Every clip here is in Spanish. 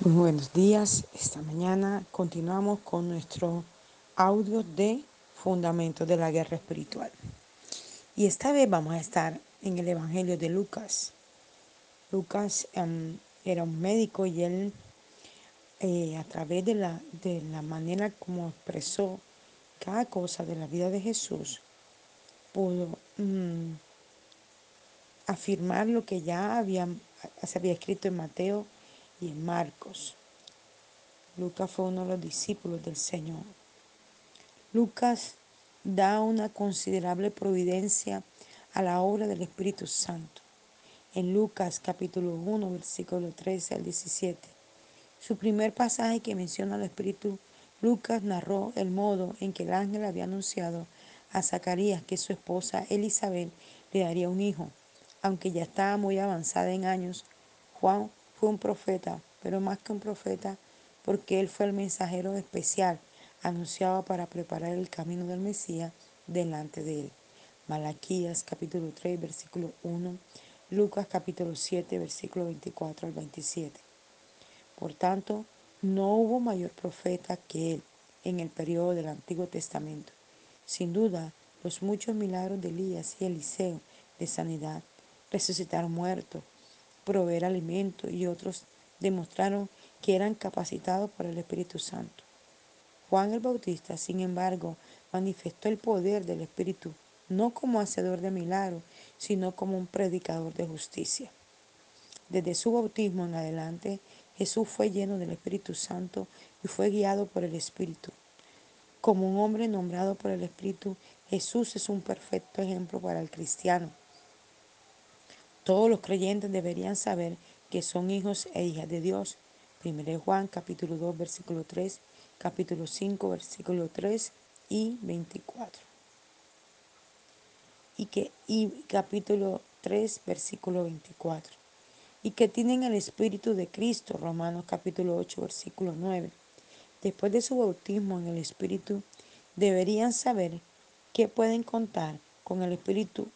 Muy buenos días. Esta mañana continuamos con nuestro audio de Fundamentos de la Guerra Espiritual. Y esta vez vamos a estar en el Evangelio de Lucas. Lucas um, era un médico y él, eh, a través de la, de la manera como expresó cada cosa de la vida de Jesús, pudo um, afirmar lo que ya había, se había escrito en Mateo y en Marcos. Lucas fue uno de los discípulos del Señor. Lucas da una considerable providencia a la obra del Espíritu Santo. En Lucas capítulo 1, versículo 13 al 17. Su primer pasaje que menciona al Espíritu, Lucas narró el modo en que el ángel había anunciado a Zacarías que su esposa Elizabeth le daría un hijo. Aunque ya estaba muy avanzada en años, Juan un profeta, pero más que un profeta, porque él fue el mensajero especial anunciado para preparar el camino del Mesías delante de él. Malaquías capítulo 3, versículo 1, Lucas capítulo 7, versículo 24 al 27. Por tanto, no hubo mayor profeta que él en el periodo del Antiguo Testamento. Sin duda, los muchos milagros de Elías y Eliseo de sanidad, resucitar muertos, proveer alimento y otros demostraron que eran capacitados por el Espíritu Santo. Juan el Bautista, sin embargo, manifestó el poder del Espíritu no como hacedor de milagros, sino como un predicador de justicia. Desde su bautismo en adelante, Jesús fue lleno del Espíritu Santo y fue guiado por el Espíritu. Como un hombre nombrado por el Espíritu, Jesús es un perfecto ejemplo para el cristiano. Todos los creyentes deberían saber que son hijos e hijas de Dios. 1 Juan capítulo 2 versículo 3, capítulo 5 versículo 3 y 24. Y que y capítulo 3 versículo 24. Y que tienen el espíritu de Cristo, Romanos capítulo 8 versículo 9. Después de su bautismo en el espíritu, deberían saber que pueden contar con el espíritu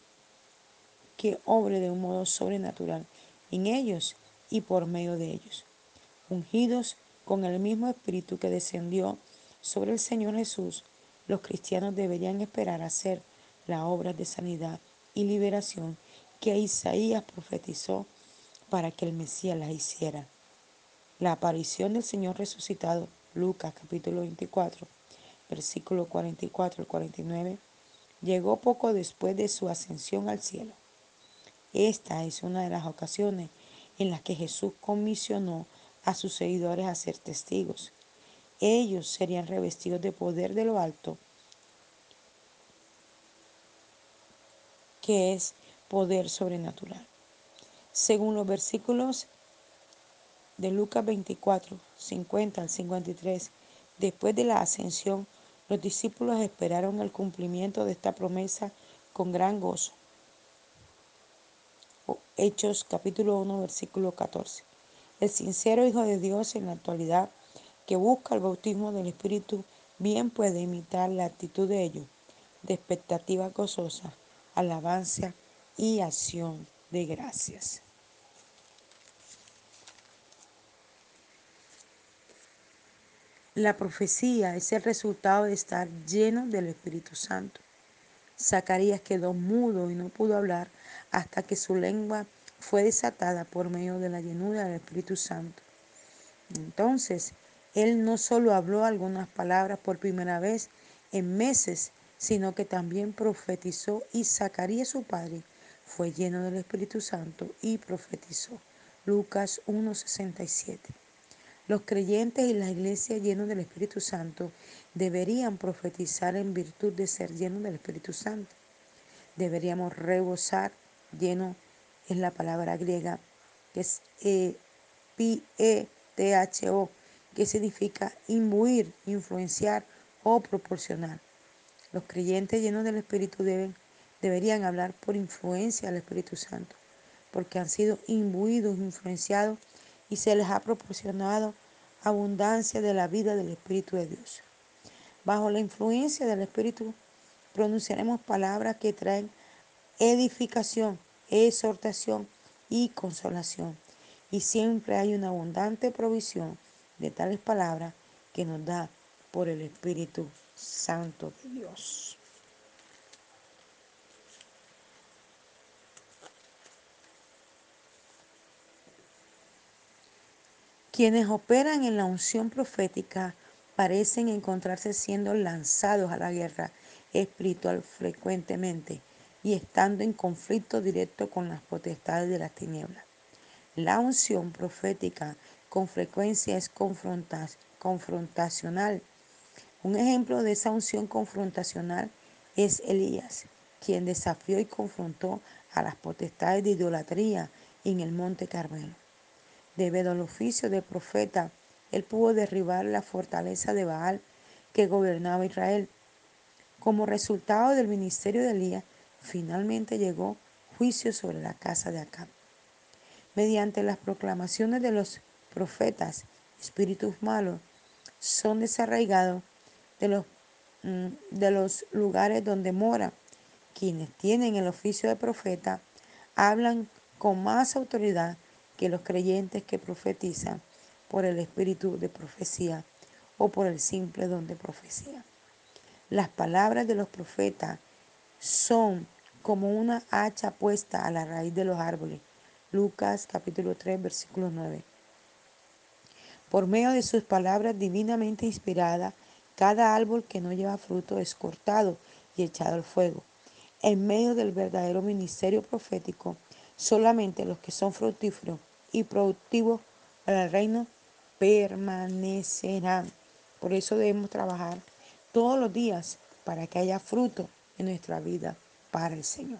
que obre de un modo sobrenatural en ellos y por medio de ellos. Ungidos con el mismo espíritu que descendió sobre el Señor Jesús, los cristianos deberían esperar hacer la obra de sanidad y liberación que Isaías profetizó para que el Mesías la hiciera. La aparición del Señor resucitado, Lucas capítulo 24, versículo 44 al 49, llegó poco después de su ascensión al cielo. Esta es una de las ocasiones en las que Jesús comisionó a sus seguidores a ser testigos. Ellos serían revestidos de poder de lo alto, que es poder sobrenatural. Según los versículos de Lucas 24, 50 al 53, después de la ascensión, los discípulos esperaron el cumplimiento de esta promesa con gran gozo. Hechos capítulo 1 versículo 14. El sincero Hijo de Dios en la actualidad que busca el bautismo del Espíritu bien puede imitar la actitud de ellos, de expectativa gozosa, alabanza y acción de gracias. La profecía es el resultado de estar lleno del Espíritu Santo. Zacarías quedó mudo y no pudo hablar hasta que su lengua fue desatada por medio de la llenura del Espíritu Santo. Entonces, él no solo habló algunas palabras por primera vez en meses, sino que también profetizó y Zacarías su padre fue lleno del Espíritu Santo y profetizó. Lucas 1:67. Los creyentes y la iglesia llenos del Espíritu Santo deberían profetizar en virtud de ser llenos del Espíritu Santo. Deberíamos rebosar, lleno es la palabra griega que es e, e t h o que significa imbuir, influenciar o proporcionar. Los creyentes llenos del Espíritu deben, deberían hablar por influencia del Espíritu Santo, porque han sido imbuidos, influenciados y se les ha proporcionado abundancia de la vida del Espíritu de Dios. Bajo la influencia del Espíritu pronunciaremos palabras que traen edificación, exhortación y consolación, y siempre hay una abundante provisión de tales palabras que nos da por el Espíritu Santo de Dios. Quienes operan en la unción profética parecen encontrarse siendo lanzados a la guerra espiritual frecuentemente y estando en conflicto directo con las potestades de las tinieblas. La unción profética con frecuencia es confrontacional. Un ejemplo de esa unción confrontacional es Elías, quien desafió y confrontó a las potestades de idolatría en el monte Carmelo. Debido al oficio de profeta, él pudo derribar la fortaleza de Baal que gobernaba Israel. Como resultado del ministerio de Elías, finalmente llegó juicio sobre la casa de Acab. Mediante las proclamaciones de los profetas, espíritus malos son desarraigados de los, mm, de los lugares donde mora. Quienes tienen el oficio de profeta hablan con más autoridad que los creyentes que profetizan por el espíritu de profecía o por el simple don de profecía. Las palabras de los profetas son como una hacha puesta a la raíz de los árboles. Lucas capítulo 3 versículo 9. Por medio de sus palabras divinamente inspiradas, cada árbol que no lleva fruto es cortado y echado al fuego. En medio del verdadero ministerio profético, solamente los que son fructíferos y productivos para el reino permanecerán. Por eso debemos trabajar todos los días para que haya fruto en nuestra vida para el Señor.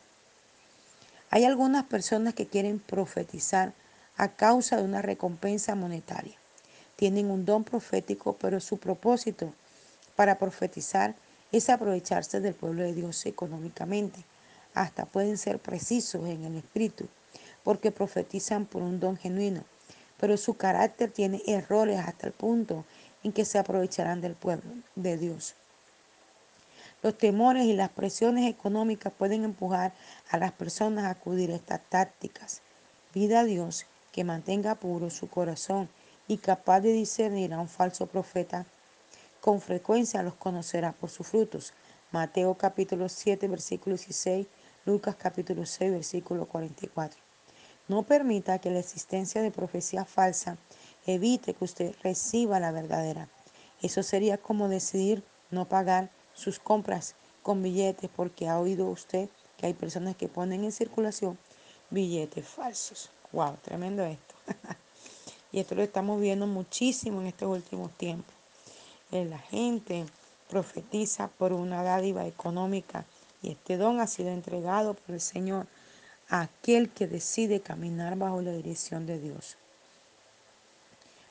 Hay algunas personas que quieren profetizar a causa de una recompensa monetaria. Tienen un don profético, pero su propósito para profetizar es aprovecharse del pueblo de Dios económicamente. Hasta pueden ser precisos en el espíritu porque profetizan por un don genuino, pero su carácter tiene errores hasta el punto en que se aprovecharán del pueblo de Dios. Los temores y las presiones económicas pueden empujar a las personas a acudir a estas tácticas. Vida a Dios que mantenga puro su corazón y capaz de discernir a un falso profeta. Con frecuencia los conocerá por sus frutos. Mateo capítulo 7 versículo 16, Lucas capítulo 6 versículo 44. No permita que la existencia de profecía falsa evite que usted reciba la verdadera. Eso sería como decidir no pagar sus compras con billetes porque ha oído usted que hay personas que ponen en circulación billetes falsos. Wow, tremendo esto. y esto lo estamos viendo muchísimo en estos últimos tiempos. Eh, la gente profetiza por una dádiva económica y este don ha sido entregado por el Señor aquel que decide caminar bajo la dirección de Dios.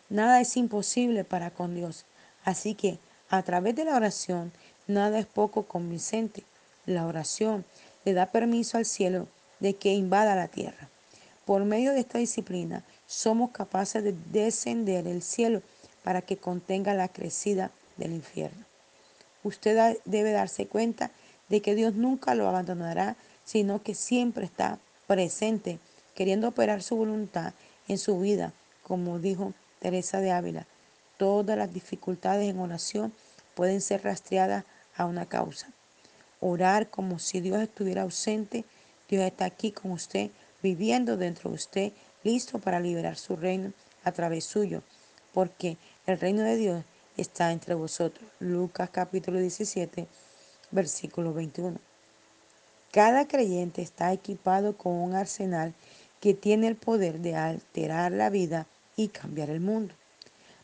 Nada es imposible para con Dios, así que a través de la oración nada es poco convincente. La oración le da permiso al cielo de que invada la tierra. Por medio de esta disciplina somos capaces de descender el cielo para que contenga la crecida del infierno. Usted debe darse cuenta de que Dios nunca lo abandonará, sino que siempre está presente, queriendo operar su voluntad en su vida, como dijo Teresa de Ávila. Todas las dificultades en oración pueden ser rastreadas a una causa. Orar como si Dios estuviera ausente, Dios está aquí con usted, viviendo dentro de usted, listo para liberar su reino a través suyo, porque el reino de Dios está entre vosotros. Lucas capítulo 17, versículo 21. Cada creyente está equipado con un arsenal que tiene el poder de alterar la vida y cambiar el mundo.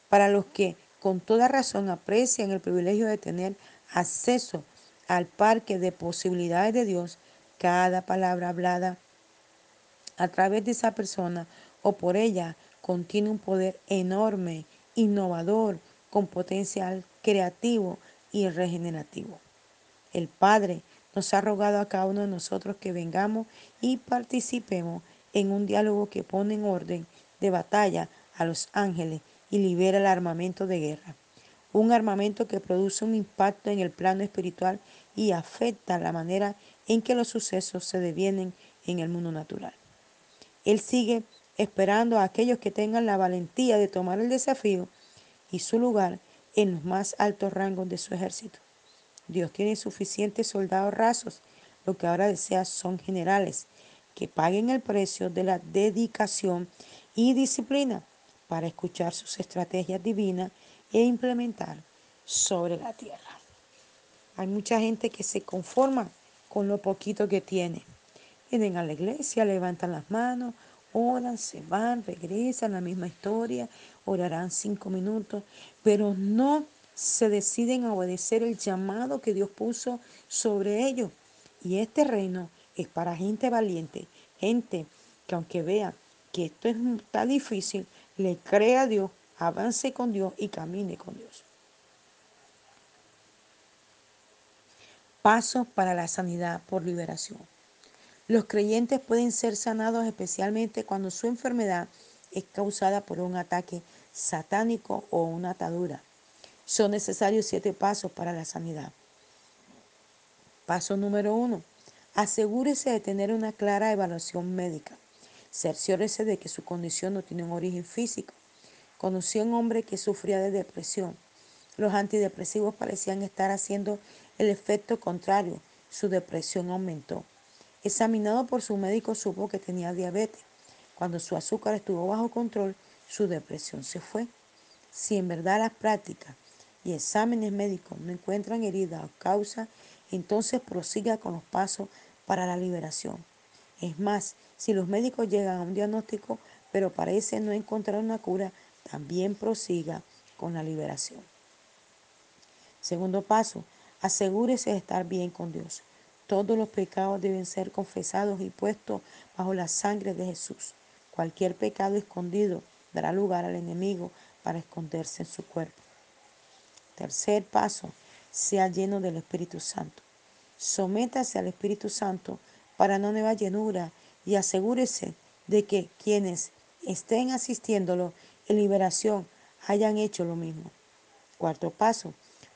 Para los que con toda razón aprecian el privilegio de tener acceso al parque de posibilidades de Dios, cada palabra hablada a través de esa persona o por ella contiene un poder enorme, innovador, con potencial creativo y regenerativo. El Padre nos ha rogado a cada uno de nosotros que vengamos y participemos en un diálogo que pone en orden de batalla a los ángeles y libera el armamento de guerra. Un armamento que produce un impacto en el plano espiritual y afecta la manera en que los sucesos se devienen en el mundo natural. Él sigue esperando a aquellos que tengan la valentía de tomar el desafío y su lugar en los más altos rangos de su ejército. Dios tiene suficientes soldados rasos, lo que ahora desea son generales que paguen el precio de la dedicación y disciplina para escuchar sus estrategias divinas e implementar sobre la tierra. Hay mucha gente que se conforma con lo poquito que tiene. Vienen a la iglesia, levantan las manos, oran, se van, regresan, la misma historia, orarán cinco minutos, pero no se deciden a obedecer el llamado que Dios puso sobre ellos. Y este reino es para gente valiente, gente que aunque vea que esto está difícil, le crea a Dios, avance con Dios y camine con Dios. Pasos para la sanidad por liberación. Los creyentes pueden ser sanados especialmente cuando su enfermedad es causada por un ataque satánico o una atadura. Son necesarios siete pasos para la sanidad. Paso número uno. Asegúrese de tener una clara evaluación médica. Cerciórese de que su condición no tiene un origen físico. Conocí a un hombre que sufría de depresión. Los antidepresivos parecían estar haciendo el efecto contrario. Su depresión aumentó. Examinado por su médico supo que tenía diabetes. Cuando su azúcar estuvo bajo control, su depresión se fue. Si en verdad las prácticas y exámenes médicos no encuentran herida o causa, entonces prosiga con los pasos para la liberación. Es más, si los médicos llegan a un diagnóstico, pero parece no encontrar una cura, también prosiga con la liberación. Segundo paso, asegúrese de estar bien con Dios. Todos los pecados deben ser confesados y puestos bajo la sangre de Jesús. Cualquier pecado escondido dará lugar al enemigo para esconderse en su cuerpo. Tercer paso, sea lleno del Espíritu Santo. Sométase al Espíritu Santo para una nueva llenura y asegúrese de que quienes estén asistiéndolo en liberación hayan hecho lo mismo. Cuarto paso,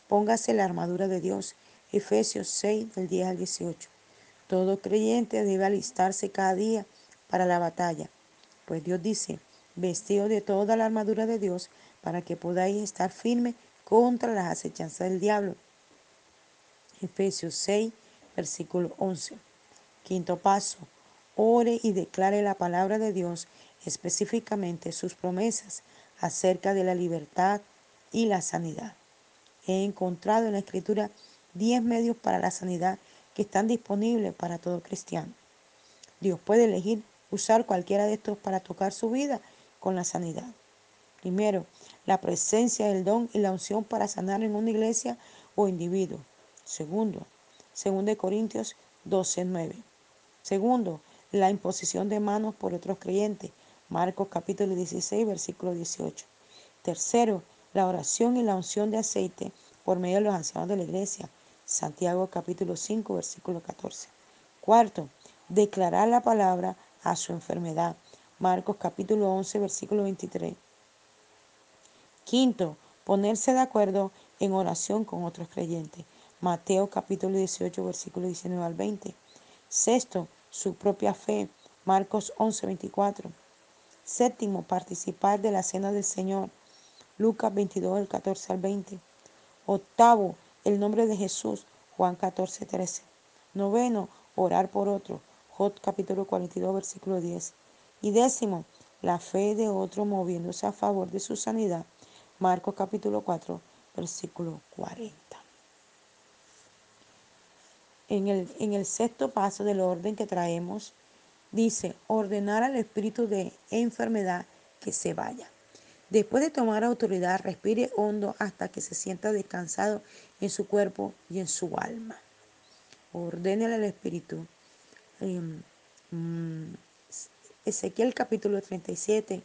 póngase la armadura de Dios Efesios 6 del 10 al 18. Todo creyente debe alistarse cada día para la batalla, pues Dios dice, vestido de toda la armadura de Dios para que podáis estar firme contra las acechanzas del diablo. Efesios 6, versículo 11. Quinto paso, ore y declare la palabra de Dios, específicamente sus promesas acerca de la libertad y la sanidad. He encontrado en la escritura 10 medios para la sanidad que están disponibles para todo cristiano. Dios puede elegir usar cualquiera de estos para tocar su vida con la sanidad. Primero, la presencia del don y la unción para sanar en una iglesia o individuo. Segundo, 2 Corintios 12, 9. Segundo, la imposición de manos por otros creyentes. Marcos capítulo 16, versículo 18. Tercero, la oración y la unción de aceite por medio de los ancianos de la iglesia. Santiago capítulo 5, versículo 14. Cuarto, declarar la palabra a su enfermedad. Marcos capítulo 11, versículo 23. Quinto, ponerse de acuerdo en oración con otros creyentes. Mateo capítulo 18, versículo 19 al 20. Sexto, su propia fe. Marcos 11, 24. Séptimo, participar de la cena del Señor. Lucas 22, del 14 al 20. Octavo, el nombre de Jesús, Juan 14, 13. Noveno, orar por otro, Job capítulo 42, versículo 10. Y décimo, la fe de otro moviéndose a favor de su sanidad, Marcos capítulo 4, versículo 40. En el, en el sexto paso del orden que traemos, dice, ordenar al espíritu de enfermedad que se vaya. Después de tomar autoridad, respire hondo hasta que se sienta descansado en su cuerpo y en su alma. Ordénele al Espíritu. Em, mm, Ezequiel capítulo 37,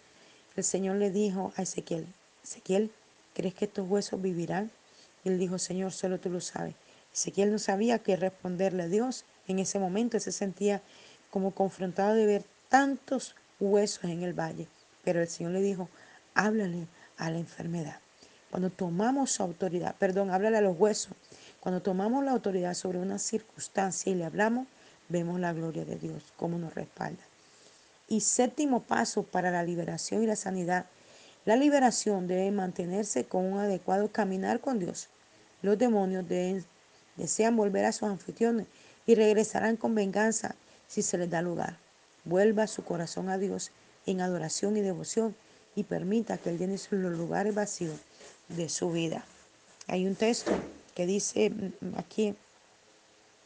el Señor le dijo a Ezequiel, Ezequiel, ¿crees que estos huesos vivirán? Y él dijo, Señor, solo tú lo sabes. Ezequiel no sabía qué responderle a Dios. En ese momento se sentía como confrontado de ver tantos huesos en el valle. Pero el Señor le dijo, háblale a la enfermedad. Cuando tomamos autoridad, perdón, háblale a los huesos. Cuando tomamos la autoridad sobre una circunstancia y le hablamos, vemos la gloria de Dios, cómo nos respalda. Y séptimo paso para la liberación y la sanidad. La liberación debe mantenerse con un adecuado caminar con Dios. Los demonios deben, desean volver a sus anfitriones y regresarán con venganza si se les da lugar. Vuelva su corazón a Dios en adoración y devoción y permita que Él llene los lugares vacíos de su vida. Hay un texto que dice mm, aquí,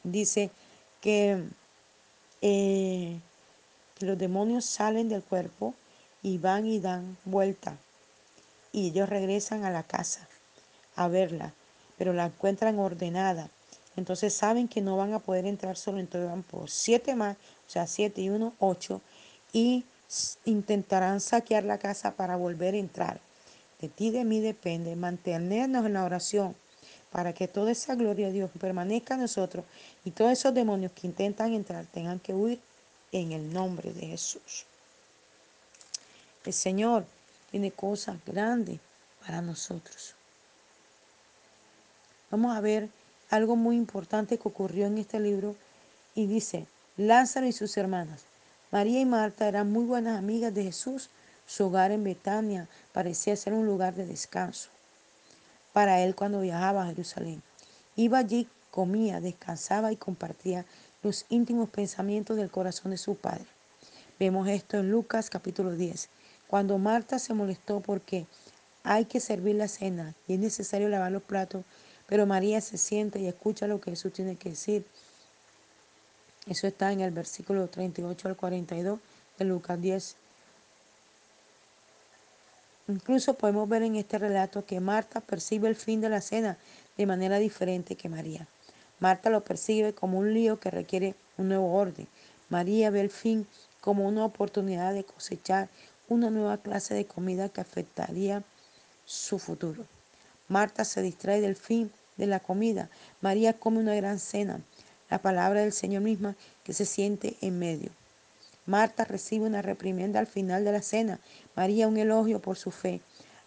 dice que, eh, que los demonios salen del cuerpo y van y dan vuelta y ellos regresan a la casa a verla, pero la encuentran ordenada. Entonces saben que no van a poder entrar solo, entonces van por siete más, o sea, siete y uno, ocho, y intentarán saquear la casa para volver a entrar. De ti, de mí depende mantenernos en la oración para que toda esa gloria de Dios permanezca en nosotros y todos esos demonios que intentan entrar tengan que huir en el nombre de Jesús. El Señor tiene cosas grandes para nosotros. Vamos a ver algo muy importante que ocurrió en este libro y dice, Lázaro y sus hermanas. María y Marta eran muy buenas amigas de Jesús. Su hogar en Betania parecía ser un lugar de descanso para él cuando viajaba a Jerusalén. Iba allí, comía, descansaba y compartía los íntimos pensamientos del corazón de su padre. Vemos esto en Lucas capítulo 10. Cuando Marta se molestó porque hay que servir la cena y es necesario lavar los platos, pero María se siente y escucha lo que Jesús tiene que decir. Eso está en el versículo 38 al 42 de Lucas 10. Incluso podemos ver en este relato que Marta percibe el fin de la cena de manera diferente que María. Marta lo percibe como un lío que requiere un nuevo orden. María ve el fin como una oportunidad de cosechar una nueva clase de comida que afectaría su futuro. Marta se distrae del fin de la comida. María come una gran cena, la palabra del Señor misma que se siente en medio. Marta recibe una reprimenda al final de la cena, María un elogio por su fe.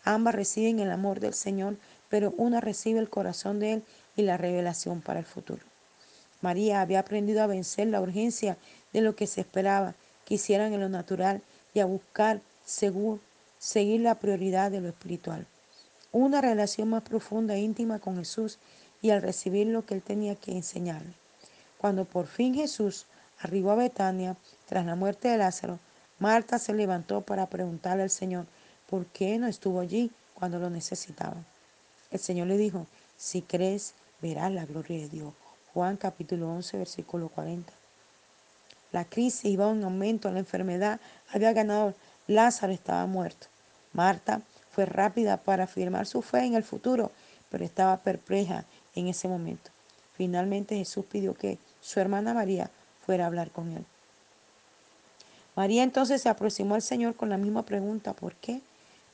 Ambas reciben el amor del Señor, pero una recibe el corazón de Él y la revelación para el futuro. María había aprendido a vencer la urgencia de lo que se esperaba que hicieran en lo natural y a buscar seguir la prioridad de lo espiritual. Una relación más profunda e íntima con Jesús y al recibir lo que Él tenía que enseñarle. Cuando por fin Jesús arribó a Betania, tras la muerte de Lázaro, Marta se levantó para preguntarle al Señor por qué no estuvo allí cuando lo necesitaba. El Señor le dijo, si crees, verás la gloria de Dios. Juan capítulo 11, versículo 40. La crisis iba en aumento, la enfermedad había ganado, Lázaro estaba muerto. Marta rápida para afirmar su fe en el futuro, pero estaba perpleja en ese momento. Finalmente Jesús pidió que su hermana María fuera a hablar con él. María entonces se aproximó al Señor con la misma pregunta, ¿por qué?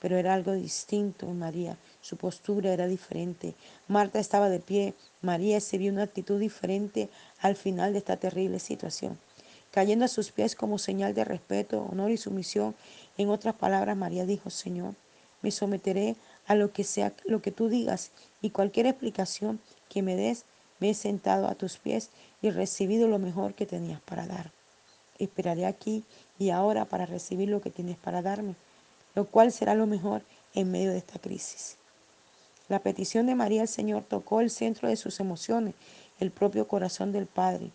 Pero era algo distinto en María, su postura era diferente. Marta estaba de pie, María se vio una actitud diferente al final de esta terrible situación. Cayendo a sus pies como señal de respeto, honor y sumisión, en otras palabras, María dijo, Señor, me someteré a lo que sea lo que tú digas y cualquier explicación que me des, me he sentado a tus pies y recibido lo mejor que tenías para dar. Esperaré aquí y ahora para recibir lo que tienes para darme, lo cual será lo mejor en medio de esta crisis. La petición de María al Señor tocó el centro de sus emociones, el propio corazón del Padre.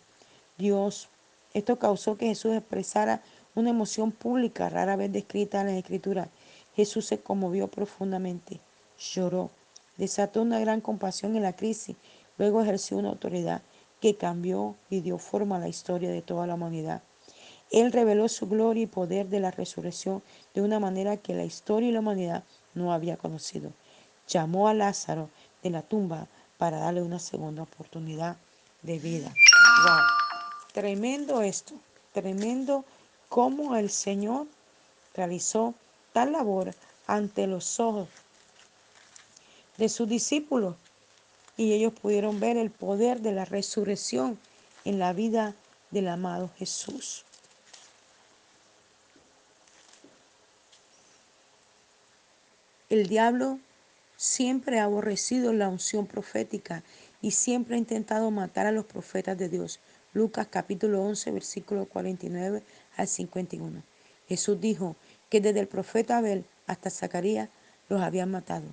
Dios, esto causó que Jesús expresara una emoción pública rara vez descrita en la Escritura. Jesús se conmovió profundamente, lloró, desató una gran compasión en la crisis, luego ejerció una autoridad que cambió y dio forma a la historia de toda la humanidad. Él reveló su gloria y poder de la resurrección de una manera que la historia y la humanidad no había conocido. Llamó a Lázaro de la tumba para darle una segunda oportunidad de vida. Tremendo esto, tremendo cómo el Señor realizó tal labor ante los ojos de sus discípulos y ellos pudieron ver el poder de la resurrección en la vida del amado Jesús. El diablo siempre ha aborrecido la unción profética y siempre ha intentado matar a los profetas de Dios. Lucas capítulo 11, versículo 49 al 51. Jesús dijo que desde el profeta Abel hasta Zacarías los habían matado.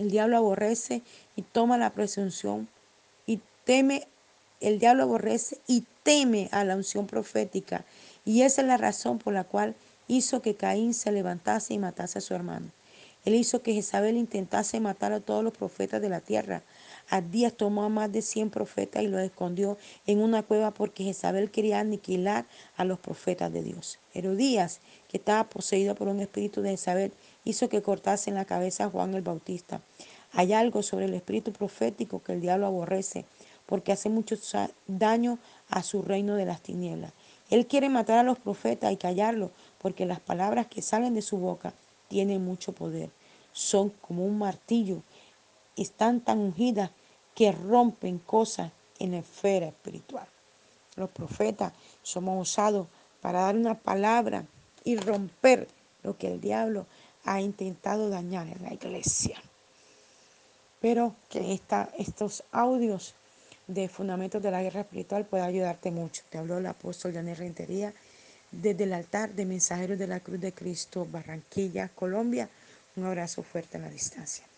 El diablo aborrece y toma la presunción y teme, el diablo aborrece y teme a la unción profética. Y esa es la razón por la cual hizo que Caín se levantase y matase a su hermano. Él hizo que Jezabel intentase matar a todos los profetas de la tierra. Díaz tomó a más de 100 profetas y los escondió en una cueva porque Jezabel quería aniquilar a los profetas de Dios. Herodías, que estaba poseído por un espíritu de Jezabel, hizo que cortasen la cabeza a Juan el Bautista. Hay algo sobre el espíritu profético que el diablo aborrece porque hace mucho daño a su reino de las tinieblas. Él quiere matar a los profetas y callarlos porque las palabras que salen de su boca tienen mucho poder. Son como un martillo, están tan ungidas que rompen cosas en la esfera espiritual. Los profetas somos usados para dar una palabra y romper lo que el diablo ha intentado dañar en la iglesia. Pero que estos audios de Fundamentos de la Guerra Espiritual puedan ayudarte mucho. Te habló el apóstol Daniel Rentería desde el altar de Mensajeros de la Cruz de Cristo, Barranquilla, Colombia. Un abrazo fuerte a la distancia.